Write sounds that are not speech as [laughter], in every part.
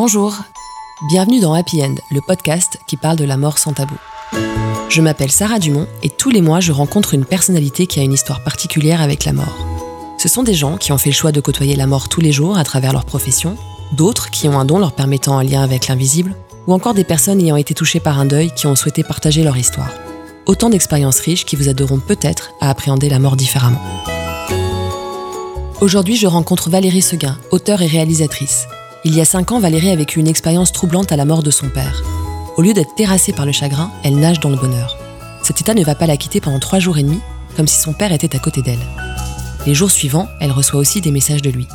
Bonjour, bienvenue dans Happy End, le podcast qui parle de la mort sans tabou. Je m'appelle Sarah Dumont et tous les mois je rencontre une personnalité qui a une histoire particulière avec la mort. Ce sont des gens qui ont fait le choix de côtoyer la mort tous les jours à travers leur profession, d'autres qui ont un don leur permettant un lien avec l'invisible, ou encore des personnes ayant été touchées par un deuil qui ont souhaité partager leur histoire. Autant d'expériences riches qui vous aideront peut-être à appréhender la mort différemment. Aujourd'hui, je rencontre Valérie Seguin, auteure et réalisatrice. Il y a cinq ans, Valérie a vécu une expérience troublante à la mort de son père. Au lieu d'être terrassée par le chagrin, elle nage dans le bonheur. Cet état ne va pas la quitter pendant trois jours et demi, comme si son père était à côté d'elle. Les jours suivants, elle reçoit aussi des messages de lui.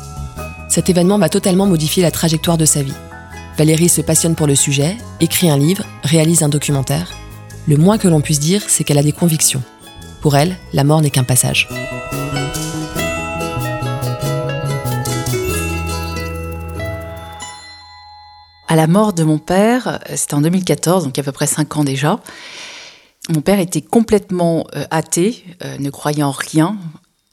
Cet événement va totalement modifier la trajectoire de sa vie. Valérie se passionne pour le sujet, écrit un livre, réalise un documentaire. Le moins que l'on puisse dire, c'est qu'elle a des convictions. Pour elle, la mort n'est qu'un passage. À la mort de mon père, c'était en 2014, donc il y a à peu près 5 ans déjà, mon père était complètement euh, athée, euh, ne croyant en rien.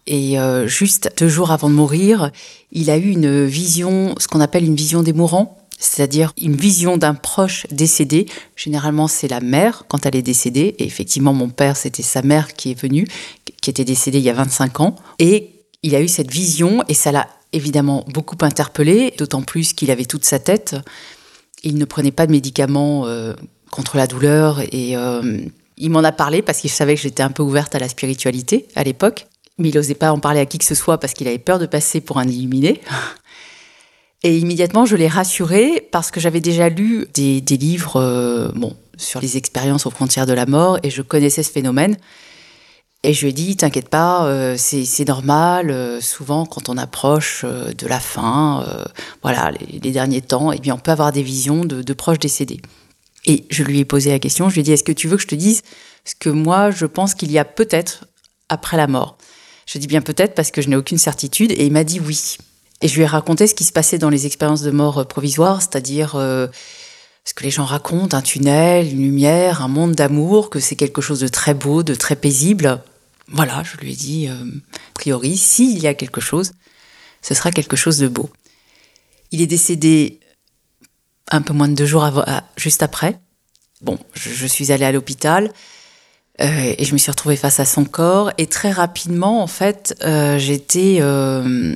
Et euh, juste deux jours avant de mourir, il a eu une vision, ce qu'on appelle une vision des mourants, c'est-à-dire une vision d'un proche décédé. Généralement, c'est la mère quand elle est décédée. Et effectivement, mon père, c'était sa mère qui est venue, qui était décédée il y a 25 ans. Et il a eu cette vision et ça l'a évidemment beaucoup interpellé, d'autant plus qu'il avait toute sa tête. Il ne prenait pas de médicaments euh, contre la douleur et euh, il m'en a parlé parce qu'il savait que j'étais un peu ouverte à la spiritualité à l'époque. Mais il n'osait pas en parler à qui que ce soit parce qu'il avait peur de passer pour un illuminé. [laughs] Et immédiatement, je l'ai rassuré parce que j'avais déjà lu des, livres euh, bon, sur les expériences aux frontières de la mort et je connaissais ce phénomène. Et je lui ai dit, t'inquiète pas, euh, c'est normal. Euh, souvent, quand on approche euh, de la fin, voilà, les, derniers temps, eh bien, on peut avoir des visions de, de, proches décédés. Et je lui ai posé la question. Je lui ai dit, est-ce que tu veux que je te dise ce que moi je pense qu'il y a peut-être après la mort? Je dis bien peut-être parce que je n'ai aucune certitude. Et il m'a dit oui. Et je lui ai raconté ce qui se passait dans les expériences de mort provisoire, c'est-à-dire ce que les gens racontent, un tunnel, une lumière, un monde d'amour, que c'est quelque chose de très beau, de très paisible. Voilà, je lui ai dit, euh, a priori, s'il y a quelque chose, ce sera quelque chose de beau. Il est décédé un peu moins de deux jours avant, juste après. Bon, je, suis allée à l'hôpital euh, et je me suis retrouvée face à son corps. Et très rapidement, en fait, euh, j'étais euh,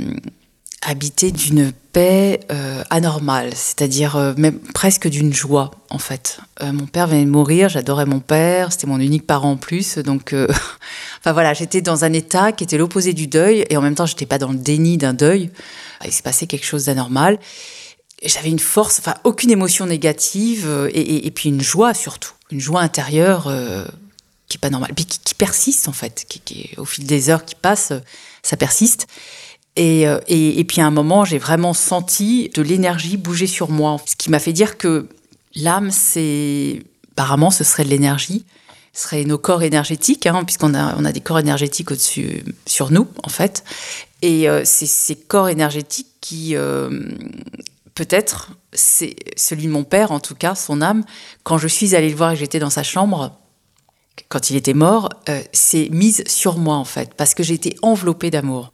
habité d'une paix euh, anormale, c'est-à-dire euh, même presque d'une joie en fait. Euh, mon père venait de mourir, j'adorais mon père, c'était mon unique parent en plus, donc [laughs] enfin voilà, j'étais dans un état qui était l'opposé du deuil et en même temps j'étais pas dans le déni d'un deuil. Il s'est passé quelque chose d'anormal. J'avais une force, enfin aucune émotion négative et, puis une joie surtout, une joie intérieure qui est pas normale, puis qui, qui persiste en fait, qui, qui, au fil des heures qui passent, ça persiste. Et, euh, et, et, puis à un moment, j'ai vraiment senti de l'énergie bouger sur moi. Ce qui m'a fait dire que l'âme, c'est. Apparemment, ce serait de l'énergie. Ce serait nos corps énergétiques, hein, puisqu'on a, on a des corps énergétiques au-dessus, sur nous, en fait. Et euh, c'est ces corps énergétiques qui. Euh, Peut-être, c'est celui de mon père, en tout cas, son âme. Quand je suis allée le voir et j'étais dans sa chambre, quand il était mort, euh, c'est mise sur moi, en fait, parce que j'ai été enveloppée d'amour.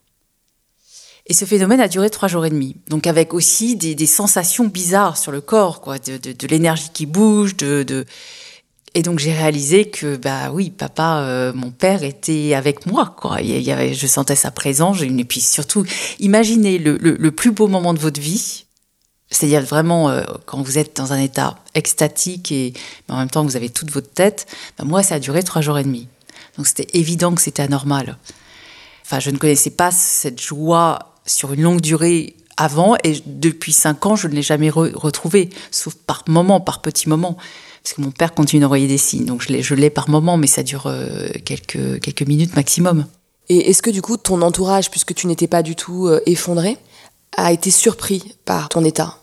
Et ce phénomène a duré trois jours et demi. Donc avec aussi des, sensations bizarres sur le corps, quoi, de, l'énergie qui bouge, de, et donc j'ai réalisé que bah oui, papa, euh, mon père était avec moi, quoi. Je sentais sa présence. Et puis surtout, imaginez le, le, le plus beau moment de votre vie. C'est-à-dire vraiment euh, quand vous êtes dans un état extatique et mais en même temps vous avez toute votre tête. Bah, moi, ça a duré trois jours et demi. Donc c'était évident que c'était anormal. Enfin, je ne connaissais pas cette joie sur une longue durée avant et depuis cinq ans, je ne l'ai jamais re retrouvé, sauf par moment, par petits moments. Parce que mon père continue d'envoyer des signes, donc je l'ai par moment, mais ça dure euh, quelques, quelques minutes maximum. Et est-ce que du coup, ton entourage, puisque tu n'étais pas du tout euh, effondré, a été surpris par ton état?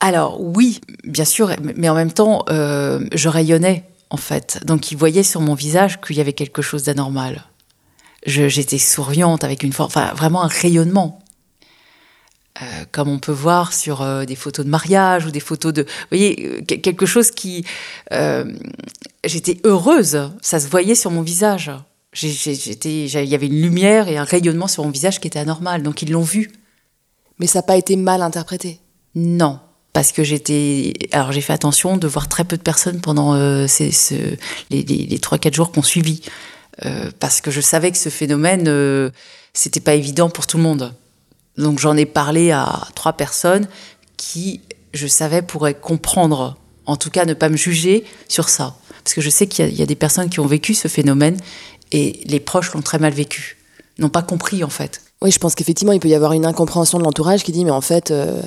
Alors oui, bien sûr, mais en même temps, euh, je rayonnais en fait. Donc ils voyaient sur mon visage qu'il y avait quelque chose d'anormal. J'étais souriante avec une forme, enfin vraiment un rayonnement. Euh, comme on peut voir sur euh, des photos de mariage ou des photos de, vous voyez, euh, quelque chose qui, euh, j'étais heureuse, ça se voyait sur mon visage. J'étais, il y avait une lumière et un rayonnement sur mon visage qui était anormal, donc ils l'ont vu. Mais ça n'a pas été mal interprété? Non, parce que j'étais. Alors j'ai fait attention de voir très peu de personnes pendant euh, ces, les, les, 3-4 jours qu'on suivit. Euh, parce que je savais que ce phénomène, euh, c'était pas évident pour tout le monde. Donc j'en ai parlé à trois personnes qui, je savais, pourraient comprendre, en tout cas ne pas me juger sur ça. Parce que je sais qu'il y, a des personnes qui ont vécu ce phénomène et les proches l'ont très mal vécu, n'ont pas compris en fait. Oui, je pense qu'effectivement, il peut y avoir une incompréhension de l'entourage qui dit, mais en fait, euh,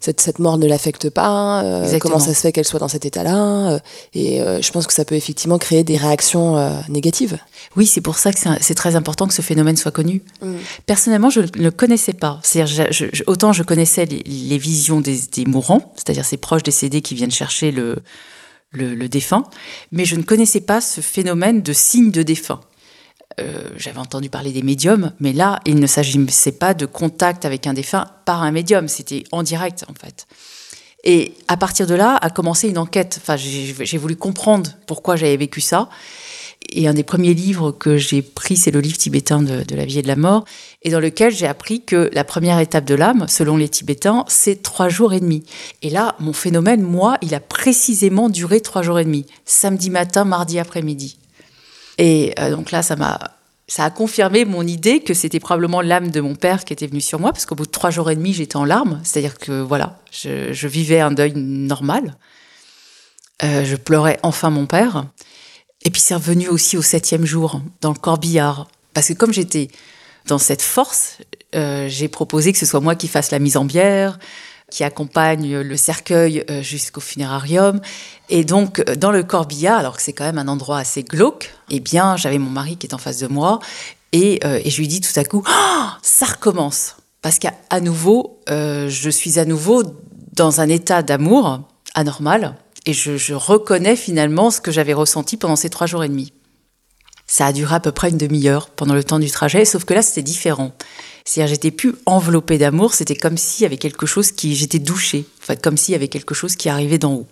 cette, cette, mort ne l'affecte pas, euh, comment ça se fait qu'elle soit dans cet état-là euh, Et je pense que ça peut effectivement créer des réactions négatives. Oui, c'est pour ça que c'est très important que ce phénomène soit connu. Mm. Personnellement, je ne le connaissais pas. C'est-à-dire, autant je connaissais les, visions des, des mourants, c'est-à-dire ces proches décédés qui viennent chercher le, le, le défunt, mais je ne connaissais pas ce phénomène de signe de défunt. Euh, j'avais entendu parler des médiums, mais là, il ne s'agissait pas de contact avec un défunt par un médium, c'était en direct en fait. Et à partir de là, a commencé une enquête. Enfin, j'ai voulu comprendre pourquoi j'avais vécu ça. Et un des premiers livres que j'ai pris, c'est le livre tibétain de, la vie et de la mort, et dans lequel j'ai appris que la première étape de l'âme, selon les Tibétains, c'est trois jours et demi. Et là, mon phénomène, moi, il a précisément duré trois jours et demi, samedi matin, mardi après-midi. Et euh, donc là, ça m'a ça a confirmé mon idée que c'était probablement l'âme de mon père qui était venue sur moi, parce qu'au bout de trois jours et demi, j'étais en larmes. C'est-à-dire que voilà, je, vivais un deuil normal. Euh, je pleurais enfin mon père. Et puis c'est revenu aussi au septième jour, dans le corbillard. Parce que comme j'étais dans cette force, euh, j'ai proposé que ce soit moi qui fasse la mise en bière, qui accompagne le cercueil euh, jusqu'au funérarium. Et donc, euh, dans le corbillard, alors que c'est quand même un endroit assez glauque, eh bien, j'avais mon mari qui est en face de moi et, euh, je lui dis tout à coup, oh, ça recommence. Parce qu'à nouveau, je suis à nouveau dans un état d'amour anormal et je, je reconnais finalement ce que j'avais ressenti pendant ces trois jours et demi. Ça a duré à peu près une demi-heure pendant le temps du trajet, sauf que là, c'était différent. C'est-à-dire, j'étais plus enveloppée d'amour, c'était comme s'il y avait quelque chose qui, j'étais douchée, enfin, comme s'il y avait quelque chose qui arrivait d'en haut.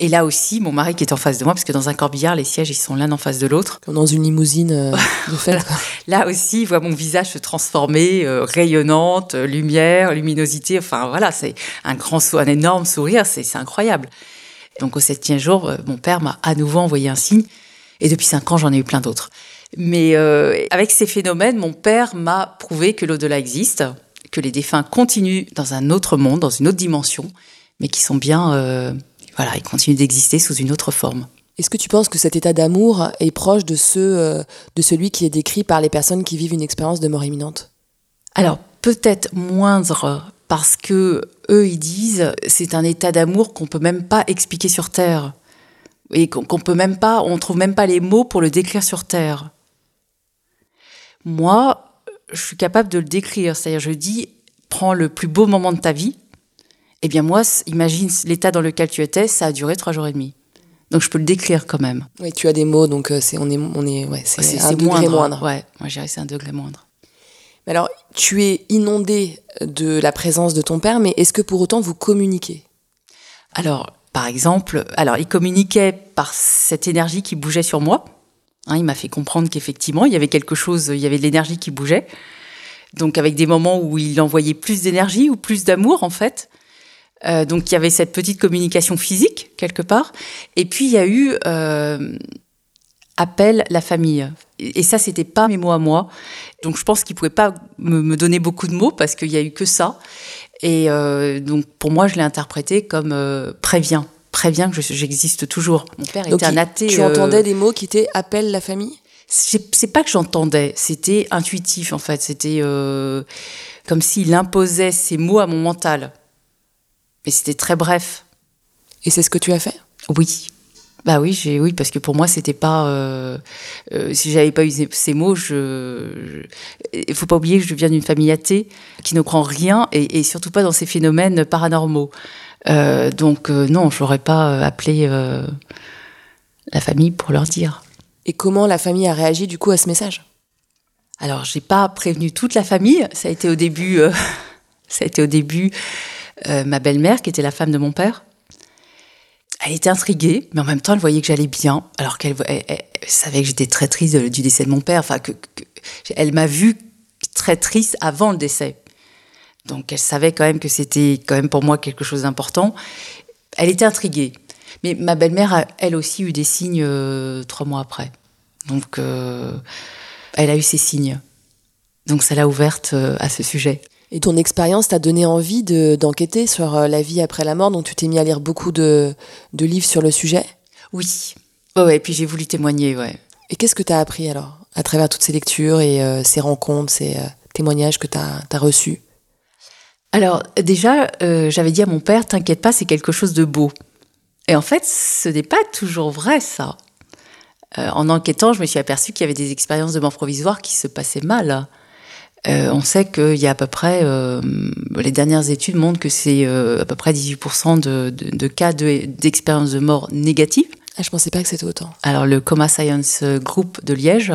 Et là aussi, mon mari qui est en face de moi, parce que dans un corbillard, les sièges, ils sont l'un en face de l'autre. Comme dans une limousine euh, de [laughs] fête. là aussi, il voit mon visage se transformer, euh, rayonnante, euh, lumière, luminosité. Enfin, voilà, c'est un grand, un énorme sourire, c'est incroyable. Donc, au septième jour, mon père m'a à nouveau envoyé un signe. Et depuis cinq ans, j'en ai eu plein d'autres. Mais euh, avec ces phénomènes, mon père m'a prouvé que l'au-delà existe, que les défunts continuent dans un autre monde, dans une autre dimension, mais qui sont bien, euh, voilà, ils continuent d'exister sous une autre forme. Est-ce que tu penses que cet état d'amour est proche de, ceux, euh, de celui qui est décrit par les personnes qui vivent une expérience de mort imminente? Alors, peut-être moindre, parce que eux, ils disent c'est un état d'amour qu'on peut même pas expliquer sur Terre. Et qu'on peut même pas, on trouve même pas les mots pour le décrire sur Terre. Moi, je suis capable de le décrire. C'est-à-dire, je dis, prends le plus beau moment de ta vie. Eh bien, moi, imagine l'état dans lequel tu étais, ça a duré trois jours et demi. Donc, je peux le décrire quand même. Oui, tu as des mots, donc euh, c'est on est on est ouais, c'est un degré moindre. Ouais, moi, je dirais c'est un degré moindre. Mais alors, tu es inondé de la présence de ton père, mais est-ce que pour autant vous communiquez? Alors, par exemple, alors il communiquait par cette énergie qui bougeait sur moi. Hein, il m'a fait comprendre qu'effectivement, il y avait quelque chose, il y avait de l'énergie qui bougeait. Donc avec des moments où il envoyait plus d'énergie ou plus d'amour en fait. Euh, donc il y avait cette petite communication physique quelque part. Et puis il y a eu euh, appel la famille. Et ça, c'était pas mes mots à moi. Donc je pense qu'il pouvait pas me, me, donner beaucoup de mots parce qu'il y a eu que ça. Et euh, donc pour moi, je l'ai interprété comme euh, prévient prévient que j'existe toujours. Mon père était un athée. Tu entendais des mots qui étaient appelle la famille C'est pas que j'entendais, c'était intuitif en fait. C'était euh, comme s'il imposait ces mots à mon mental. Mais c'était très bref. Et c'est ce que tu as fait? Oui. Bah oui, j'ai oui parce que pour moi c'était pas euh, euh, si j'avais pas eu ces, mots, je, il faut pas oublier que je viens d'une famille athée qui ne croit en rien et, et surtout pas dans ces phénomènes paranormaux. Euh, donc euh, non, je n'aurais pas appelé la famille pour leur dire. Et comment la famille a réagi du coup à ce message? Alors, j'ai pas prévenu toute la famille. Ça a été au début, [laughs] ça a été au début ma belle-mère qui était la femme de mon père. Elle était intriguée, mais en même temps, elle voyait que j'allais bien, alors qu'elle savait que j'étais très triste du décès de mon père. Enfin, que, elle m'a vue très triste avant le décès. Donc elle savait quand même que c'était quand même pour moi quelque chose d'important. Elle était intriguée. Mais ma belle-mère a elle aussi eu des signes euh, trois mois après. Donc euh, elle a eu ses signes. Donc ça l'a ouverte euh, à ce sujet. Et ton expérience t'a donné envie d'enquêter sur la vie après la mort, donc tu t'es mis à lire beaucoup de, de livres sur le sujet? Oui. Oh ouais, et puis j'ai voulu témoigner, ouais. Et qu'est-ce que tu as appris alors, à travers toutes ces lectures et ces rencontres, ces témoignages que tu as, reçus? Alors déjà, euh, j'avais dit à mon père, t'inquiète pas, c'est quelque chose de beau. Et en fait, ce n'est pas toujours vrai ça. Euh, en enquêtant, je me suis aperçue qu'il y avait des expériences de mort provisoire qui se passaient mal. Euh, on sait qu'il y a à peu près, les dernières études montrent que c'est à peu près 18% de, de, cas d'expériences de, mort négatives. Ah, je pensais pas que c'était autant. Alors le Coma Science Group de Liège,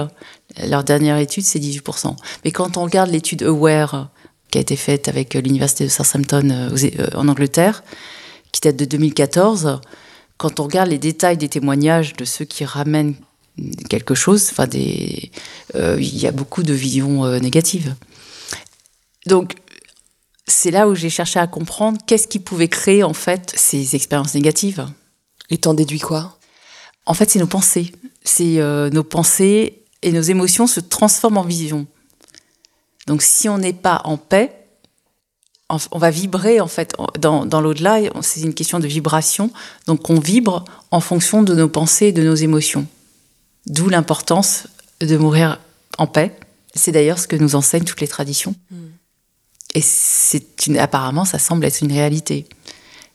leur dernière étude c'est 18%. Mais quand on regarde l'étude Aware qui a été faite avec l'université de Southampton euh, euh, en Angleterre, qui date de 2014. Quand on regarde les détails des témoignages de ceux qui ramènent quelque chose, enfin des, euh, il y a beaucoup de visions négatives. Donc c'est là où j'ai cherché à comprendre qu'est-ce qui pouvait créer en fait ces expériences négatives. Et t'en déduis quoi? En fait, c'est nos pensées. C'est nos pensées et nos émotions se transforment en vision. Donc si on n'est pas en paix, on va vibrer en fait dans, dans l'au-delà, c'est une question de vibration, donc on vibre en fonction de nos pensées et de nos émotions. D'où l'importance de mourir en paix. C'est d'ailleurs ce que nous enseignent toutes les traditions. Hmm. Et c'est une, apparemment, ça semble être une réalité.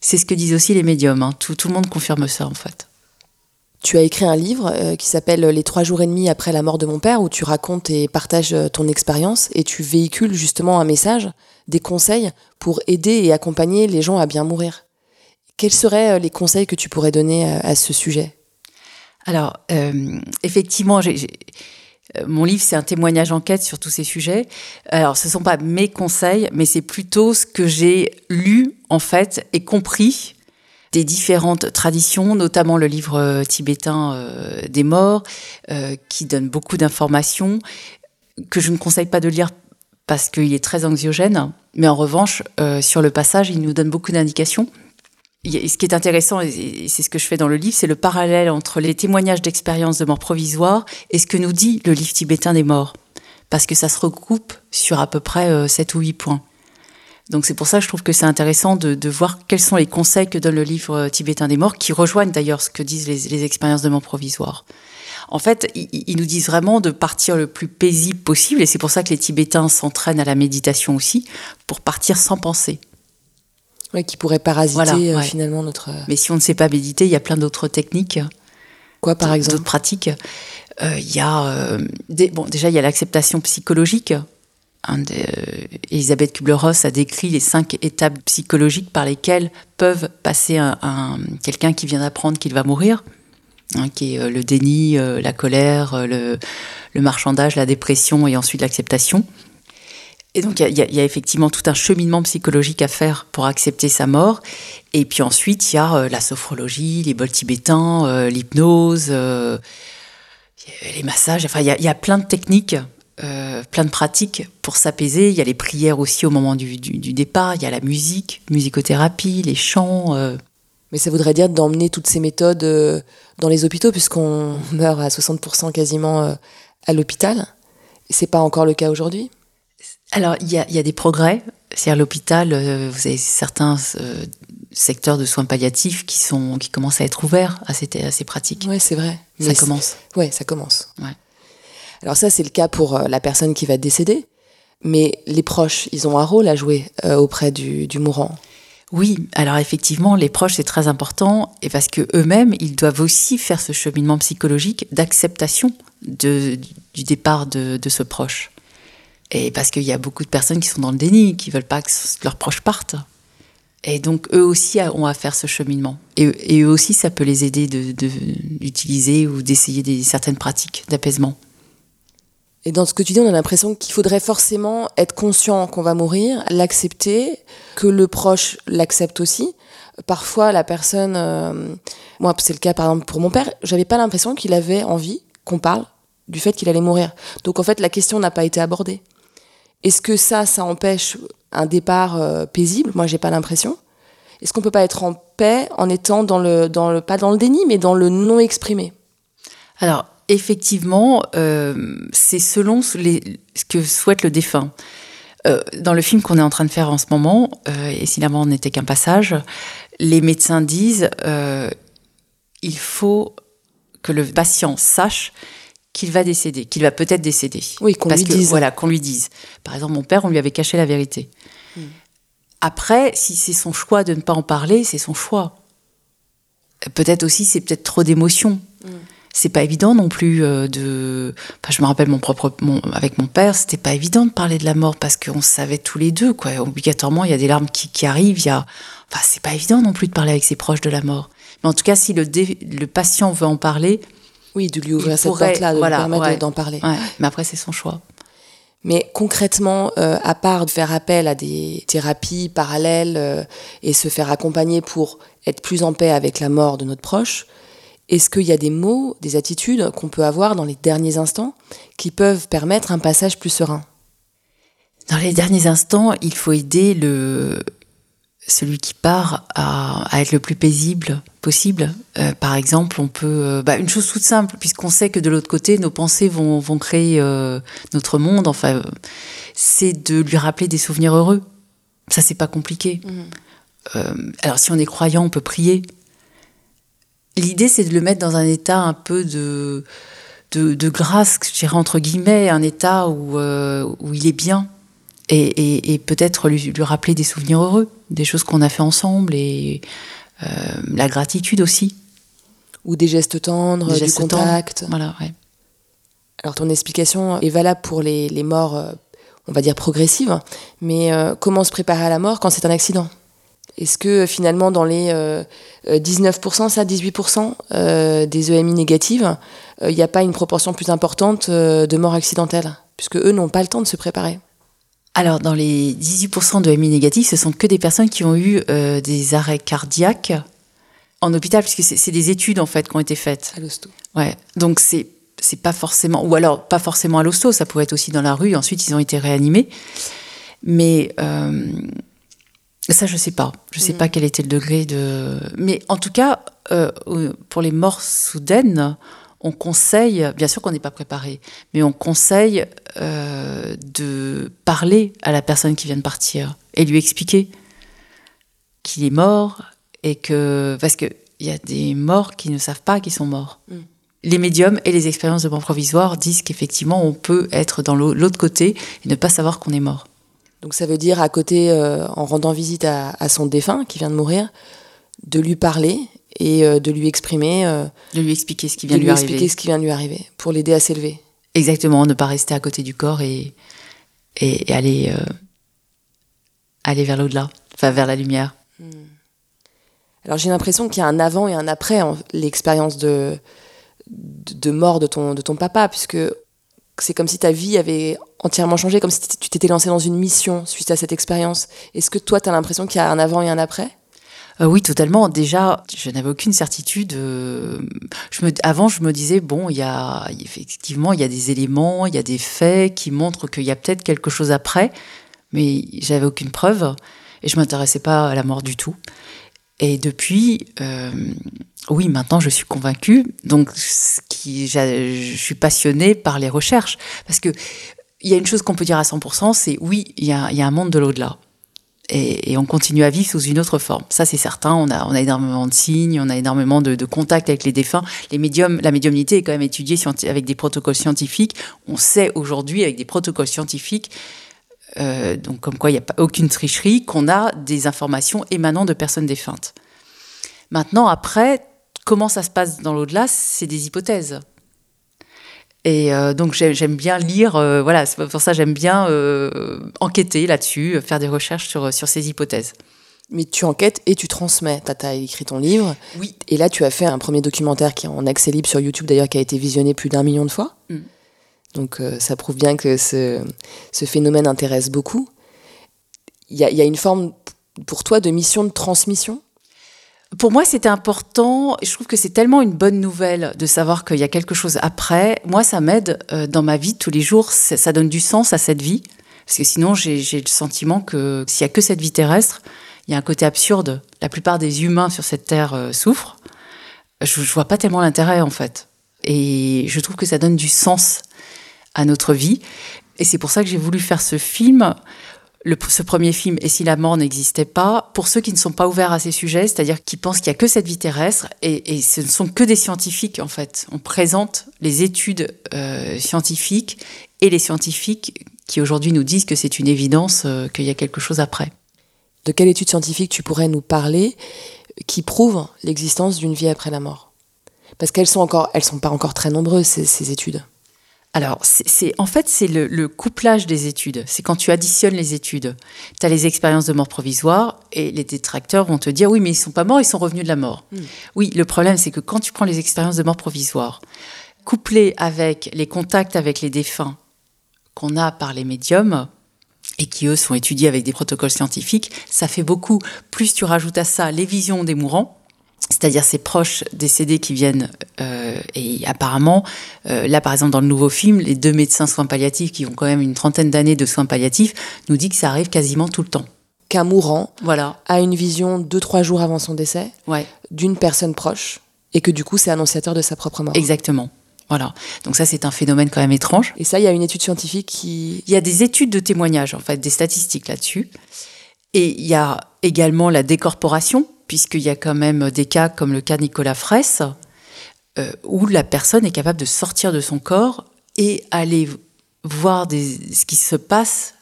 C'est ce que disent aussi les médiums. Hein. Tout, tout le monde confirme ça en fait. Tu as écrit un livre euh, qui s'appelle Les trois jours et demi après la mort de mon père, où tu racontes et partages euh, ton expérience et tu véhicules justement un message, des conseils pour aider et accompagner les gens à bien mourir. Quels seraient euh, les conseils que tu pourrais donner à ce sujet? Alors, effectivement, mon livre, c'est un témoignage enquête sur tous ces sujets. Alors, ce ne sont pas mes conseils, mais c'est plutôt ce que j'ai lu, en fait, et compris des différentes traditions, notamment le livre euh, tibétain euh, des morts, euh, qui donne beaucoup d'informations que je ne conseille pas de lire parce qu'il est très anxiogène, mais en revanche, sur le passage, il nous donne beaucoup d'indications. Ce qui est intéressant, et c'est ce que je fais dans le livre, c'est le parallèle entre les témoignages d'expérience de mort provisoire et ce que nous dit le livre tibétain des morts. Parce que ça se recoupe sur à peu près 7 ou 8 points. Donc c'est pour ça que je trouve que c'est intéressant de, voir quels sont les conseils que donne le livre euh, tibétain des morts, qui rejoignent d'ailleurs ce que disent les, expériences de mort provisoire. En fait, ils, nous disent vraiment de partir le plus paisible possible, et c'est pour ça que les Tibétains s'entraînent à la méditation aussi, pour partir sans penser. Oui, qui pourrait parasiter euh, finalement notre. Mais si on ne sait pas méditer, il y a plein d'autres techniques. Quoi, par exemple D'autres pratiques. Euh, il y a bon, déjà il y a l'acceptation psychologique euh, Elisabeth Kubler-Ross a décrit les cinq étapes psychologiques par lesquelles peuvent passer un, quelqu'un qui vient d'apprendre qu'il va mourir, hein, qui est euh, le déni, euh, la colère, le, marchandage, la dépression et ensuite l'acceptation. Et donc il y, a effectivement tout un cheminement psychologique à faire pour accepter sa mort. Et puis ensuite il y a la sophrologie, les bols tibétains, l'hypnose, les massages. Enfin il y, a plein de techniques euh, plein de pratiques pour s'apaiser. Il y a les prières aussi au moment du, départ, il y a la musique, musicothérapie, les chants. Euh. Mais ça voudrait dire d'emmener toutes ces méthodes euh, dans les hôpitaux, puisqu'on [laughs] meurt à 60% quasiment à l'hôpital. C'est pas encore le cas aujourd'hui Alors, il y a, des progrès. C'est-à-dire, l'hôpital, vous avez certains secteurs de soins palliatifs qui, sont, qui commencent à être ouverts à ces, à ces pratiques. Oui, c'est vrai. Ça commence. Oui, ça commence. Ouais. Alors ça, c'est le cas pour euh, la personne qui va décéder, mais les proches, ils ont un rôle à jouer euh, auprès du, mourant. Oui, alors effectivement, les proches, c'est très important, et parce que eux-mêmes, ils doivent aussi faire ce cheminement psychologique d'acceptation du départ de, ce proche. Et parce qu'il y a beaucoup de personnes qui sont dans le déni, qui veulent pas que leurs proches partent. Et donc, eux aussi ont à faire ce cheminement. Et, eux aussi, ça peut les aider d'utiliser ou d'essayer certaines pratiques d'apaisement. Et dans ce que tu dis, on a l'impression qu'il faudrait forcément être conscient qu'on va mourir, l'accepter, que le proche l'accepte aussi. Parfois, la personne, euh, moi, c'est le cas par exemple pour mon père, j'avais pas l'impression qu'il avait envie qu'on parle du fait qu'il allait mourir. Donc en fait, la question n'a pas été abordée. Est-ce que ça, ça empêche un départ euh, paisible? Moi, j'ai pas l'impression. Est-ce qu'on peut pas être en paix en étant dans le, pas dans le déni, mais dans le non exprimé? Alors, effectivement, euh, c'est selon ce que souhaite le défunt. Euh, dans le film qu'on est en train de faire en ce moment, et la mort n'était qu'un passage, les médecins disent il faut que le patient sache qu'il va décéder, qu'il va peut-être décéder. Oui, qu'on lui dise. Voilà, qu'on lui dise. Par exemple, mon père, on lui avait caché la vérité. Hmm. Après, si c'est son choix de ne pas en parler, c'est son choix. Peut-être aussi, c'est peut-être trop d'émotions. Hmm. C'est pas évident non plus euh, de. Enfin, je me rappelle mon propre, avec mon père, c'était pas évident de parler de la mort parce qu'on savait tous les deux, quoi. Obligatoirement, il y a des larmes qui, arrivent. Il y a. Enfin, c'est pas évident non plus de parler avec ses proches de la mort. Mais en tout cas, si le, le patient veut en parler, oui, de lui ouvrir cette porte-là, de lui permettre d'en parler. Mais après, c'est son choix. Mais concrètement, euh, à part de faire appel à des thérapies parallèles euh, et se faire accompagner pour être plus en paix avec la mort de notre proche, est-ce qu'il y a des mots, des attitudes qu'on peut avoir dans les derniers instants qui peuvent permettre un passage plus serein? Dans les derniers instants, il faut aider le, celui qui part à, être le plus paisible possible. Euh, par exemple, on peut... Euh, bah, une chose toute simple, puisqu'on sait que de l'autre côté, nos pensées vont, vont créer euh, notre monde, enfin, c'est de lui rappeler des souvenirs heureux. Ça, c'est pas compliqué. Mhm. alors, si on est croyant, on peut prier. L'idée, c'est de le mettre dans un état un peu de, de, de grâce, je dirais entre guillemets, un état où, où il est bien et, peut-être lui, rappeler des souvenirs heureux, des choses qu'on a fait ensemble et euh, la gratitude aussi. Ou des gestes tendres, du contact. Voilà, ouais. Alors ton explication est valable pour les, morts, euh, on va dire progressives, mais euh, comment se préparer à la mort quand c'est un accident? Est-ce que finalement dans les 19%, ça 18% des EMI négatives, il n'y a pas une proportion plus importante de morts accidentelles? Puisque eux n'ont pas le temps de se préparer alors, dans les 18% de MI négatifs, ce sont que des personnes qui ont eu euh, des arrêts cardiaques en hôpital, puisque c'est des études en fait qui ont été faites. À l'hosto. Ouais. Donc c'est c'est pas forcément, ou alors pas forcément à l'hosto, ça pouvait être aussi dans la rue. Ensuite, ils ont été réanimés. Mais euh, ça, je sais pas. Je sais mm. pas quel était le degré de. Mais en tout cas, euh, pour les morts soudaines, on conseille, bien sûr qu'on n'est pas préparé, mais on conseille euh, de parler à la personne qui vient de partir et lui expliquer qu'il est mort et que parce qu'il y a des morts qui ne savent pas qu'ils sont morts. Mm. Les médiums et les expériences de mort provisoire disent qu'effectivement on peut être dans l'autre côté et ne pas savoir qu'on est mort. Donc ça veut dire à côté, euh, en rendant visite à, son défunt qui vient de mourir, de lui parler et euh, de lui exprimer. Euh, de lui expliquer ce qui vient de lui, arriver. expliquer ce qui vient de lui arriver, pour l'aider à s'élever. Exactement, ne pas rester à côté du corps et, et, aller, euh, aller vers l'au-delà, enfin vers la lumière. Hmm. Alors j'ai l'impression qu'il y a un avant et un après l'expérience de, de, mort de ton, de ton papa, puisque c'est comme si ta vie avait entièrement changé, comme si tu t'étais lancé dans une mission suite à cette expérience. Est-ce que toi, tu as l'impression qu'il y a un avant et un après? Euh, oui, totalement. Déjà, je n'avais aucune certitude. Euh, avant, je me disais, bon, il y a effectivement, il y a des éléments, il y a des faits qui montrent qu'il y a peut-être quelque chose après, mais j'avais aucune preuve et je m'intéressais pas à la mort du tout. Et depuis, euh, oui, maintenant je suis convaincue. Donc, je suis passionnée par les recherches parce que il y a une chose qu'on peut dire à 100%, c'est oui, il y a, y a un monde de l'au-delà et, on continue à vivre sous une autre forme. Ça, c'est certain. On a, on a énormément de signes, on a énormément de, contacts avec les défunts. Les médiums, la médiumnité est quand même étudiée avec des protocoles scientifiques. On sait aujourd'hui, avec des protocoles scientifiques, euh, donc comme quoi il n'y a pas aucune tricherie, qu'on a des informations émanant de personnes défuntes. Maintenant, après, comment ça se passe dans l'au-delà, c'est des hypothèses. Et euh, donc j'aime bien lire, euh, voilà, pour ça j'aime bien euh, enquêter là-dessus, faire des recherches sur, sur ces hypothèses. Mais tu enquêtes et tu transmets. Tu as, écrit ton livre. Oui. Et là, tu as fait un premier documentaire qui est en accès libre sur YouTube, d'ailleurs, qui a été visionné plus d'un million de fois. Mm. Donc ça prouve bien que ce, ce phénomène intéresse beaucoup. Il y a, y a une forme pour toi de mission de transmission pour moi, c'était important. Je trouve que c'est tellement une bonne nouvelle de savoir qu'il y a quelque chose après. Moi, ça m'aide euh, dans ma vie tous les jours. Ça donne du sens à cette vie. Parce que sinon, j'ai le sentiment que s'il n'y a que cette vie terrestre, il y a un côté absurde. La plupart des humains sur cette terre euh, souffrent. Je, ne vois pas tellement l'intérêt en fait. Et je trouve que ça donne du sens à notre vie. Et c'est pour ça que j'ai voulu faire ce film ce premier film, Et si la mort n'existait pas, pour ceux qui ne sont pas ouverts à ces sujets, c'est-à-dire qui pensent qu'il n'y a que cette vie terrestre, et, ce ne sont que des scientifiques en fait. On présente les études euh, scientifiques et les scientifiques qui aujourd'hui nous disent que c'est une évidence euh, qu'il y a quelque chose après. De quelle étude scientifique tu pourrais nous parler qui prouve l'existence d'une vie après la mort? Parce qu'elles sont encore, elles sont pas encore très nombreuses ces études alors, c'est en fait, c'est le, couplage des études. C'est quand tu additionnes les études. Tu as les expériences de mort provisoire et les détracteurs vont te dire oui, mais ils sont pas morts, ils sont revenus de la mort. Hmm. Oui, le problème, c'est que quand tu prends les expériences de mort provisoire, couplées avec les contacts avec les défunts qu'on a par les médiums, et qui eux sont étudiés avec des protocoles scientifiques, ça fait beaucoup. Plus tu rajoutes à ça les visions des mourants, c'est-à-dire ces proches décédés qui viennent, euh, et apparemment, euh, là par exemple dans le nouveau film, les deux médecins soins palliatifs qui ont quand même une trentaine d'années de soins palliatifs nous dit que ça arrive quasiment tout le temps. Qu'un mourant voilà. a une vision deux, trois jours avant son décès ouais. d'une personne proche, et que du coup c'est annonciateur de sa propre mort. Exactement. Voilà. Donc ça, c'est un phénomène quand même étrange. Et ça, il y a une étude scientifique qui... Il y a des études de témoignages, en fait, des statistiques là-dessus. Et il y a également la décorporation, puisqu'il y a quand même des cas comme le cas de Nicolas Fraisse, euh, où la personne est capable de sortir de son corps et aller voir ce qui se passe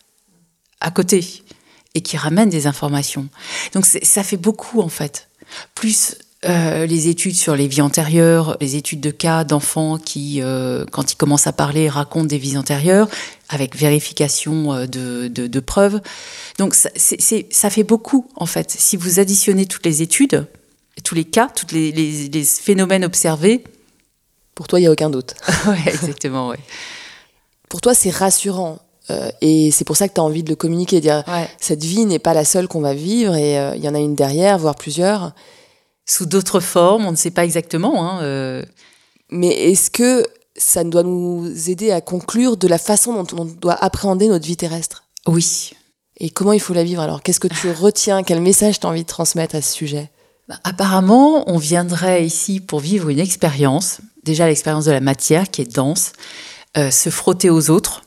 à côté et qui ramène des informations. Donc ça fait beaucoup en fait. Euh, les études sur les vies antérieures, les études de cas d'enfants qui, euh, quand ils commencent à parler, racontent des vies antérieures, avec vérification de, de preuves. Donc ça, ça fait beaucoup en fait. Si vous additionnez toutes les études, tous les cas, tous les, phénomènes observés. Pour toi, il n'y a aucun doute. [laughs] oui, exactement, oui. Pour toi, c'est rassurant. Euh, et c'est pour ça que tu as envie de le communiquer, dire cette vie n'est pas la seule qu'on va vivre et euh, il y en a une derrière, voire plusieurs. Sous d'autres formes, on ne sait pas exactement. Hein, euh. Mais est-ce que ça doit nous aider à conclure de la façon dont on doit appréhender notre vie terrestre? Oui, et comment il faut la vivre alors? Qu'est-ce que tu [laughs] retiens? Quel message tu as envie de transmettre à ce sujet? Bah, Apparemment, on viendrait ici pour vivre une expérience, déjà l'expérience de la matière qui est dense, euh, se frotter aux autres.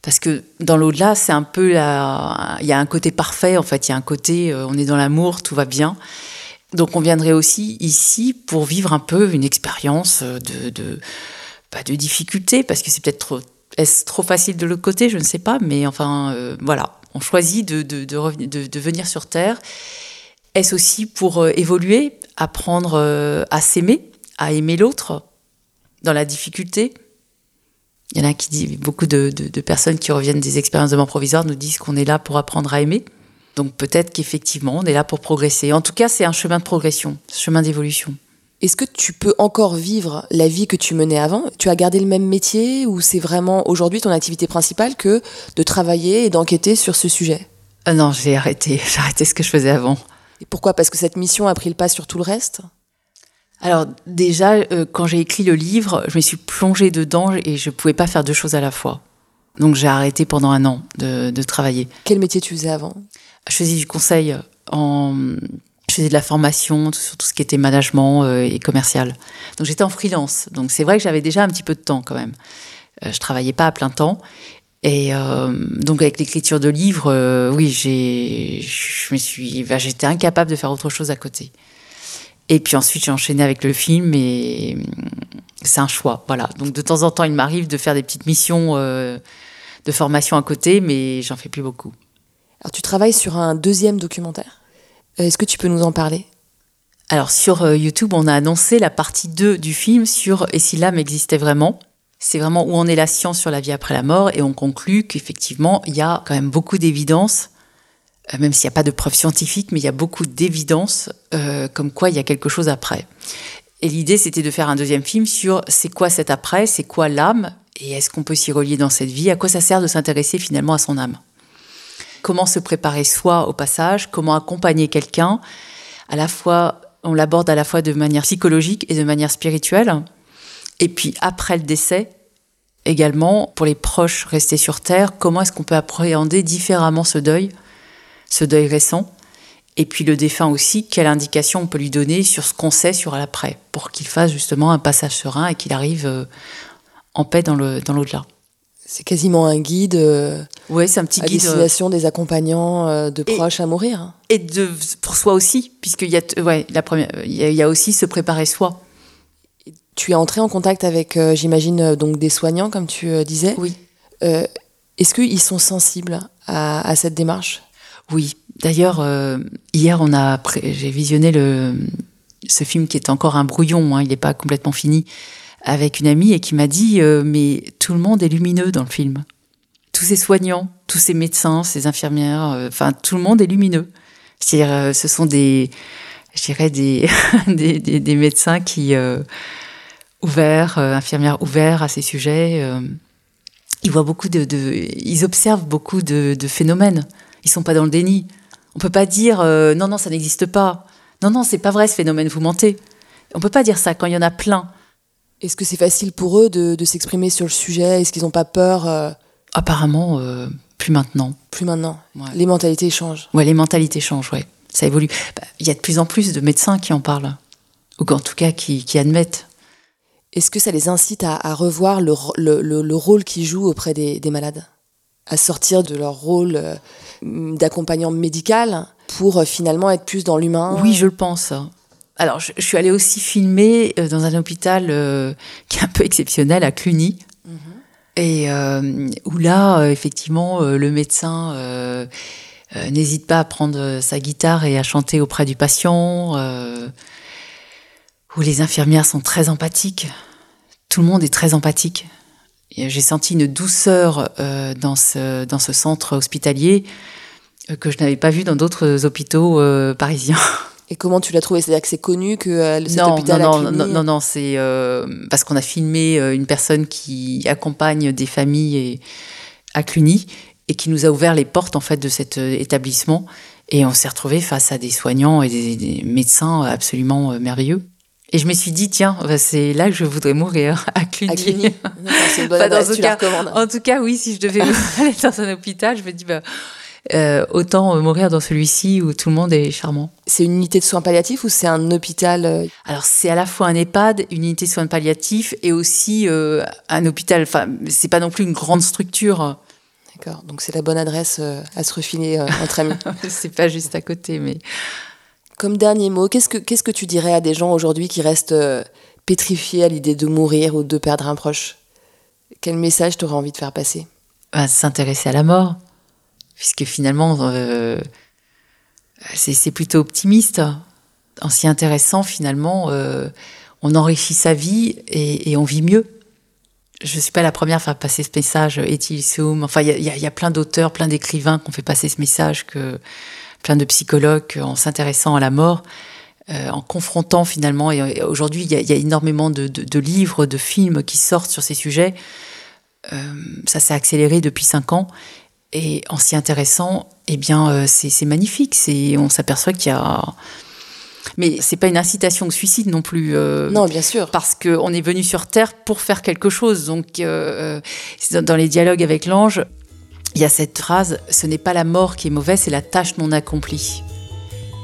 Parce que dans l'au-delà, c'est un peu la... il y a un côté parfait en fait, il y a un côté euh, on est dans l'amour, tout va bien. Donc on viendrait aussi ici pour vivre un peu une expérience de, de pas de difficulté parce que c'est peut-être trop est-ce trop facile de l'autre côté? Je ne sais pas, mais enfin, euh, voilà on choisit de, de, venir sur Terre. Est-ce aussi pour euh, évoluer, apprendre euh, à s'aimer, à aimer l'autre dans la difficulté? Il y en a qui disent, beaucoup de, personnes qui reviennent des expériences de mort provisoire nous disent qu'on est là pour apprendre à aimer. Donc peut-être qu'effectivement, on est là pour progresser. En tout cas, c'est un chemin de progression, chemin d'évolution. Est-ce que tu peux encore vivre la vie que tu menais avant? Tu as gardé le même métier ou c'est vraiment aujourd'hui ton activité principale que de travailler et d'enquêter sur ce sujet? Ah Non, j'ai arrêté. [laughs] J'ai arrêté ce que je faisais avant. Et pourquoi? Parce que cette mission a pris le pas sur tout le reste? Alors déjà, euh, quand j'ai écrit le livre, je me suis plongée dedans et je ne pouvais pas faire deux choses à la fois. Donc j'ai arrêté pendant un an de, de travailler. Quel métier tu faisais avant? Je faisais du conseil je faisais de la formation sur tout ce qui était management euh, et commercial. Donc j'étais en freelance. Donc c'est vrai que j'avais déjà un petit peu de temps quand même. Euh, je travaillais pas à plein temps. Et euh, donc avec l'écriture de livres, oui, je me suis, bah, j'étais incapable de faire autre chose à côté. Et puis ensuite j'ai enchaîné avec le film et c'est un choix, voilà. Donc de temps en temps il m'arrive de faire des petites missions de formation à côté, mais j'en fais plus beaucoup. Alors tu travailles sur un deuxième documentaire. Euh, est-ce que tu peux nous en parler? Alors sur euh, YouTube, on a annoncé la partie 2 du film sur Et si l'âme existait vraiment? C'est vraiment où en est la science sur la vie après la mort et on conclut qu'effectivement, il y a quand même beaucoup d'évidence, euh, même s'il n'y a pas de preuves scientifiques, mais il y a beaucoup d'évidence comme quoi il y a quelque chose après. Et l'idée, c'était de faire un deuxième film sur c'est quoi cet après, c'est quoi l'âme, et est-ce qu'on peut s'y relier dans cette vie, à quoi ça sert de s'intéresser finalement à son âme? Comment se préparer soi au passage, comment accompagner quelqu'un. À la fois, on l'aborde à la fois de manière psychologique et de manière spirituelle. Et puis après le décès, également, pour les proches restés sur Terre, comment est-ce qu'on peut appréhender différemment ce deuil, ce deuil récent? Et puis le défunt aussi, quelle indication on peut lui donner sur ce qu'on sait sur l'après, pour qu'il fasse justement un passage serein et qu'il arrive euh, en paix dans l'au-delà. C'est quasiment un guide. Euh, ouais, c'est un petit à guide. destination des accompagnants de proches à mourir. Et de, pour soi aussi, puisqu'il y a, ouais, la première, il y, a, aussi se préparer soi. Tu es entré en contact avec, j'imagine, donc des soignants, comme tu disais. Oui. Est-ce qu'ils sont sensibles à, à cette démarche? Oui, D'ailleurs, euh, hier, on a, j'ai visionné le, ce film qui est encore un brouillon, hein, il n'est pas complètement fini, avec une amie et qui m'a dit euh, mais tout le monde est lumineux dans le film. Tous ces soignants, tous ces médecins, ces infirmières, euh, enfin tout le monde est lumineux. C'est-à-dire, ce sont des, je dirais des, [laughs] des, des, médecins qui ouverts, infirmières ouverts à ces sujets. ils voient beaucoup de, ils observent beaucoup de, phénomènes. Ils sont pas dans le déni. On peut pas dire euh, non, non, ça n'existe pas. Non, non, c'est pas vrai ce phénomène, vous mentez. On peut pas dire ça quand il y en a plein. Est-ce que c'est facile pour eux de, s'exprimer sur le sujet? Est-ce qu'ils n'ont pas peur euh? Apparemment, euh, plus maintenant. Plus maintenant. Les mentalités changent. Ouais, les mentalités changent, ouais. Ça évolue. Bah, il y a de plus en plus de médecins qui en parlent, ou en tout cas qui, admettent. Est-ce que ça les incite à, revoir le, le, rôle qu'ils jouent auprès des, des malades? À sortir de leur rôle d'accompagnant médical pour euh, finalement être plus dans l'humain? Oui, je le pense. Alors, je, suis allée aussi filmer euh, dans un hôpital euh, qui est un peu exceptionnel à Cluny. Et où là, effectivement, le médecin n'hésite pas à prendre sa guitare et à chanter auprès du patient. où les infirmières sont très empathiques. Tout le monde est très empathique. J'ai senti une douceur euh, dans, ce, dans ce centre hospitalier euh, que je n'avais pas vu dans d'autres hôpitaux euh, parisiens. [laughs] Et comment tu l'as trouvé? C'est-à-dire que c'est connu que cet non, hôpital non, non, non, non, non, c'est parce qu'on a filmé une personne qui accompagne des familles à Cluny et qui nous a ouvert les portes en fait de cet établissement. Et on s'est retrouvé face à des soignants et des médecins absolument merveilleux. Et je me suis dit, tiens, bah, c'est là que je voudrais mourir, [laughs] à Cluny. À Cluny. en, tout cas, oui, si je devais [laughs] aller dans un hôpital, je me dis, bah, euh, autant euh, mourir dans celui-ci où tout le monde est charmant. C'est une unité de soins palliatifs ou c'est un hôpital euh Alors, c'est à la fois un EHPAD, une unité de soins palliatifs et aussi un hôpital. Enfin, c'est pas non plus une grande structure. D'accord, donc c'est la bonne adresse à se refiner entre amis. [laughs] c'est pas juste à côté, mais. Comme dernier mot, qu'est-ce que, qu'est-ce que tu dirais à des gens aujourd'hui qui restent pétrifiés à l'idée de mourir ou de perdre un proche? Quel message tu aurais envie de faire passer? Bah, S'intéresser à la mort, puisque finalement, euh, c'est, plutôt optimiste. En s'y intéressant, finalement, euh, on enrichit sa vie et, on vit mieux. Je ne suis pas la première à faire passer ce message, Etilisum. Enfin, il y, y, a plein d'auteurs, plein d'écrivains qui ont fait passer ce message que plein de psychologues en s'intéressant à la mort, euh, en confrontant finalement. Et aujourd'hui, il y, a énormément de, livres, de films qui sortent sur ces sujets. Euh, ça s'est accéléré depuis cinq ans. Et en s'y intéressant, eh bien, euh, c'est magnifique. On s'aperçoit qu'il y a. Mais c'est pas une incitation au suicide non plus. non, bien sûr. Parce qu'on est venu sur Terre pour faire quelque chose. Donc, dans les dialogues avec l'ange, il y a cette phrase Ce n'est pas la mort qui est mauvaise, c'est la tâche non accomplie.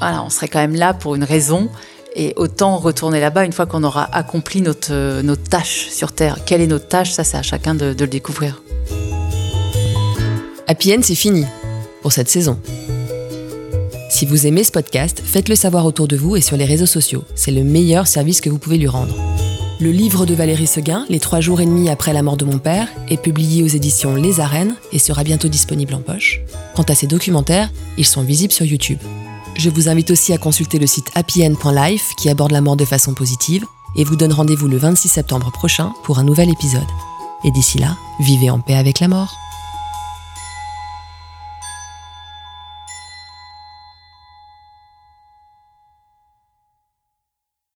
Voilà, on serait quand même là pour une raison. Et autant retourner là-bas une fois qu'on aura accompli notre, notre tâche sur Terre. Quelle est notre tâche? Ça, c'est à chacun de, de le découvrir. Happy End, c'est fini pour cette saison. Si vous aimez ce podcast, faites-le savoir autour de vous et sur les réseaux sociaux. C'est le meilleur service que vous pouvez lui rendre. Le livre de Valérie Seguin, Les trois jours et demi après la mort de mon père, est publié aux éditions Les Arènes et sera bientôt disponible en poche. Quant à ces documentaires, ils sont visibles sur YouTube. Je vous invite aussi à consulter le site happyend.life qui aborde la mort de façon positive et vous donne rendez-vous le 26 septembre prochain pour un nouvel épisode. Et d'ici là, vivez en paix avec la mort.